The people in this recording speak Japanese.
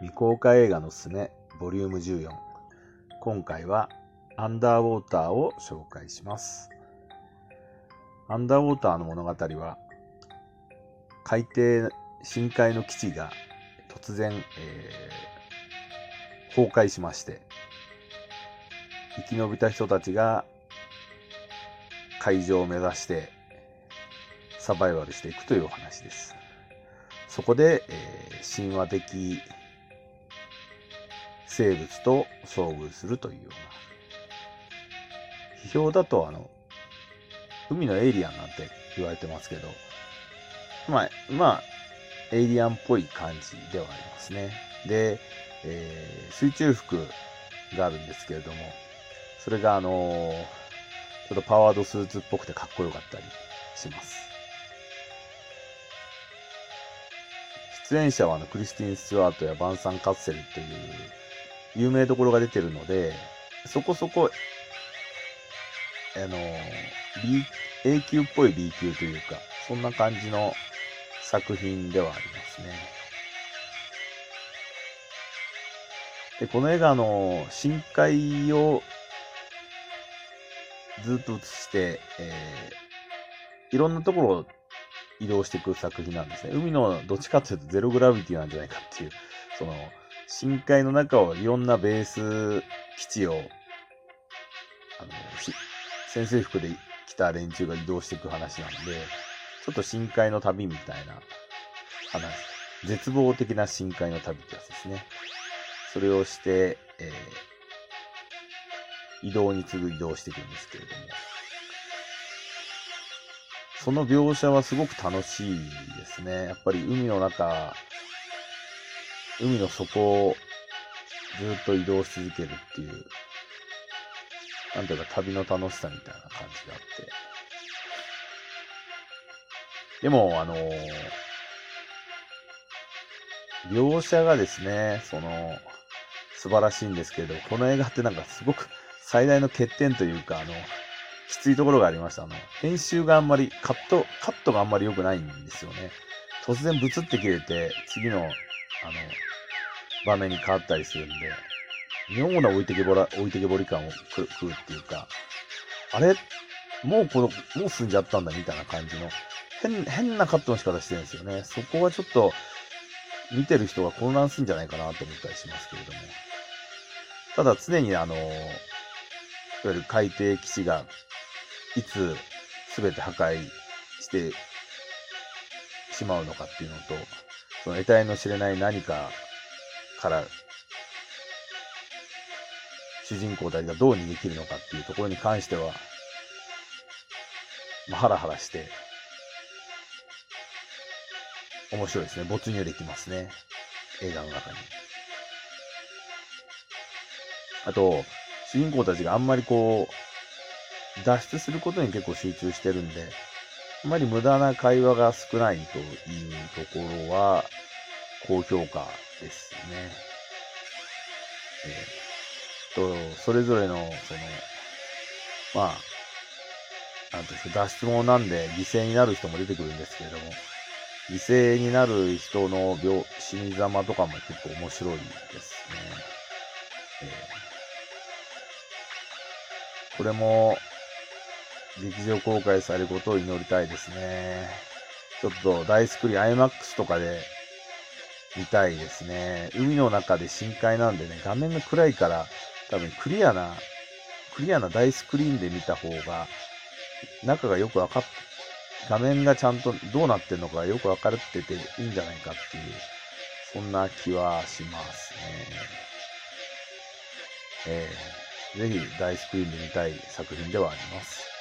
未公開映画のすすめボリューム14今回はアンダーウォーターを紹介します。アンダーウォーターの物語は海底深海の基地が突然、えー、崩壊しまして生き延びた人たちが海上を目指してサバイバルしていくというお話です。そこで、えー、神話的生物と遭遇するというような批評だとあの海のエイリアンなんて言われてますけどまあまあエイリアンっぽい感じではありますね。で、えー、水中服があるんですけれどもそれがあのー、ちょっとパワードスーツっぽくてかっこよかったりします。出演者はあのクリスティン・スチュワートやバンサン・カッセルという有名どころが出てるので、そこそこ、あの、B、A 級っぽい B 級というか、そんな感じの作品ではありますね。で、この映画の深海をずっと映して、えー、いろんなところを移動していく作品なんですね。海のどっちかというとゼログラビティなんじゃないかっていう、その、深海の中をいろんなベース基地を、あの、潜水服で来た連中が移動していく話なんで、ちょっと深海の旅みたいな話、絶望的な深海の旅ってやつですね。それをして、えー、移動に次ぐ移動していくんですけれども、その描写はすごく楽しいですね。やっぱり海の中海の底をずっと移動し続けるっていう、なんていうか旅の楽しさみたいな感じがあって。でも、あのー、描写がですね、その、素晴らしいんですけど、この映画ってなんかすごく最大の欠点というか、あの、きついところがありました。あの、編集があんまり、カット、カットがあんまり良くないんですよね。突然ブツって切れて、次の、あの、場面に変わったりするんで、妙な置いてけぼら、置いてけぼり感を食うっていうか、あれもうこの、もう済んじゃったんだみたいな感じの、変、変なカットの仕方してるんですよね。そこはちょっと、見てる人が混乱するんじゃないかなと思ったりしますけれども。ただ常にあの、いわゆる海底基地が、いつ全て破壊してしまうのかっていうのと、その得体の知れない何かから主人公たちがどう逃げ切るのかっていうところに関しては、まあ、ハラハラして、面白いですね。没入できますね。映画の中に。あと、主人公たちがあんまりこう、脱出することに結構集中してるんで、あんまり無駄な会話が少ないというところは、高評価ですね。えー、と、それぞれの、その、まあ、なんていうんですか、脱出者なんで犠牲になる人も出てくるんですけれども、犠牲になる人の病死に様とかも結構面白いですね。えー、これも、劇場公開されることを祈りたいですね。ちょっと大スクリーン、IMAX とかで見たいですね。海の中で深海なんでね、画面が暗いから、多分クリアな、クリアな大スクリーンで見た方が、中がよくわかっ、画面がちゃんとどうなってるのかよくわかってていいんじゃないかっていう、そんな気はしますね。えー、ぜひ大スクリーンで見たい作品ではあります。